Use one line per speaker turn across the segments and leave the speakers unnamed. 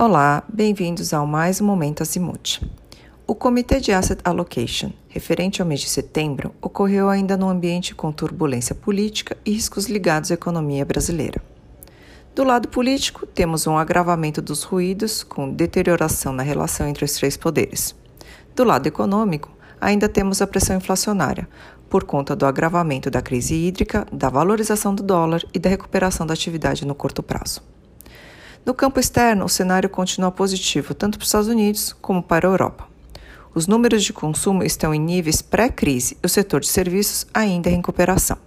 Olá, bem-vindos ao mais um Momento Azimuth. O Comitê de Asset Allocation, referente ao mês de setembro, ocorreu ainda num ambiente com turbulência política e riscos ligados à economia brasileira. Do lado político, temos um agravamento dos ruídos, com deterioração na relação entre os três poderes. Do lado econômico, ainda temos a pressão inflacionária, por conta do agravamento da crise hídrica, da valorização do dólar e da recuperação da atividade no curto prazo. No campo externo, o cenário continua positivo tanto para os Estados Unidos como para a Europa. Os números de consumo estão em níveis pré-crise e o setor de serviços ainda em recuperação.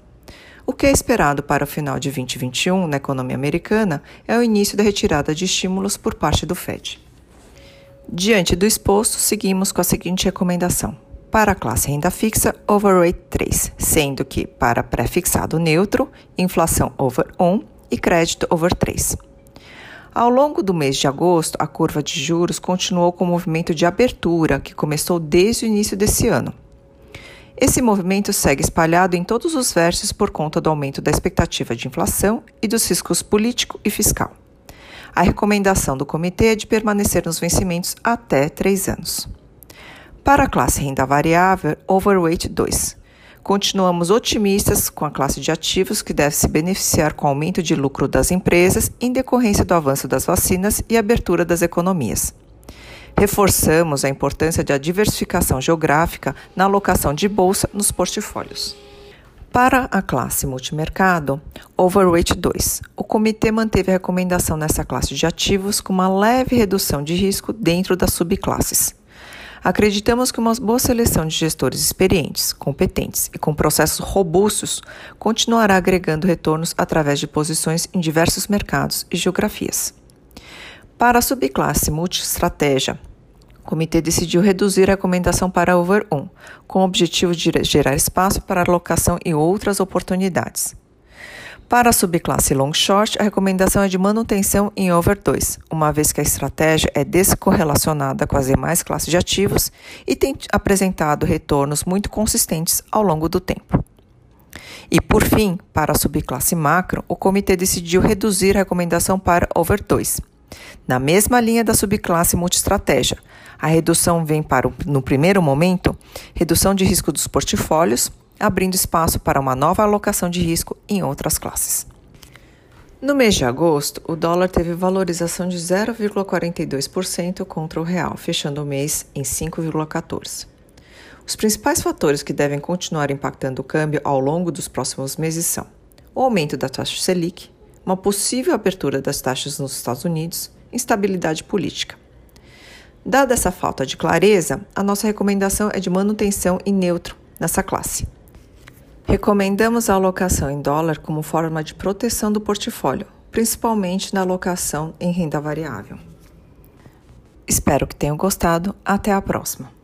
O que é esperado para o final de 2021 na economia americana é o início da retirada de estímulos por parte do Fed. Diante do exposto, seguimos com a seguinte recomendação. Para a classe renda fixa, overweight 3, sendo que para pré-fixado neutro, inflação over 1 e crédito over 3. Ao longo do mês de agosto, a curva de juros continuou com o movimento de abertura que começou desde o início desse ano. Esse movimento segue espalhado em todos os versos por conta do aumento da expectativa de inflação e dos riscos político e fiscal. A recomendação do comitê é de permanecer nos vencimentos até três anos. Para a classe renda variável, overweight 2. Continuamos otimistas com a classe de ativos que deve se beneficiar com o aumento de lucro das empresas em decorrência do avanço das vacinas e abertura das economias. Reforçamos a importância da diversificação geográfica na alocação de bolsa nos portfólios. Para a classe multimercado, Overweight 2, o comitê manteve a recomendação nessa classe de ativos com uma leve redução de risco dentro das subclasses. Acreditamos que uma boa seleção de gestores experientes, competentes e com processos robustos continuará agregando retornos através de posições em diversos mercados e geografias. Para a subclasse multi-estratégia, o comitê decidiu reduzir a recomendação para Over 1, com o objetivo de gerar espaço para alocação em outras oportunidades. Para a subclasse long short, a recomendação é de manutenção em over 2, uma vez que a estratégia é descorrelacionada com as demais classes de ativos e tem apresentado retornos muito consistentes ao longo do tempo. E por fim, para a subclasse macro, o comitê decidiu reduzir a recomendação para over 2. Na mesma linha da subclasse multiestratégia, a redução vem para, no primeiro momento, redução de risco dos portfólios, abrindo espaço para uma nova alocação de risco em outras classes. No mês de agosto, o dólar teve valorização de 0,42% contra o real, fechando o mês em 5,14. Os principais fatores que devem continuar impactando o câmbio ao longo dos próximos meses são o aumento da taxa Selic, uma possível abertura das taxas nos Estados Unidos, instabilidade política. Dada essa falta de clareza, a nossa recomendação é de manutenção em neutro nessa classe. Recomendamos a alocação em dólar como forma de proteção do portfólio, principalmente na alocação em renda variável. Espero que tenham gostado. Até a próxima!